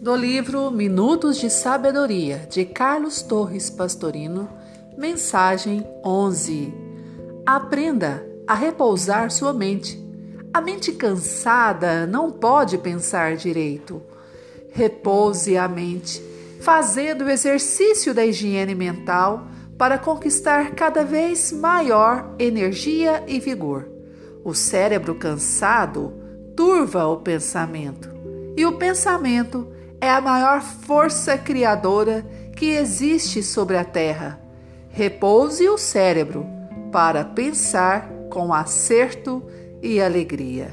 Do livro Minutos de Sabedoria, de Carlos Torres Pastorino, mensagem 11. Aprenda a repousar sua mente. A mente cansada não pode pensar direito. Repouse a mente, fazendo o exercício da higiene mental para conquistar cada vez maior energia e vigor. O cérebro cansado turva o pensamento, e o pensamento é a maior força criadora que existe sobre a Terra. Repouse o cérebro para pensar com acerto e alegria.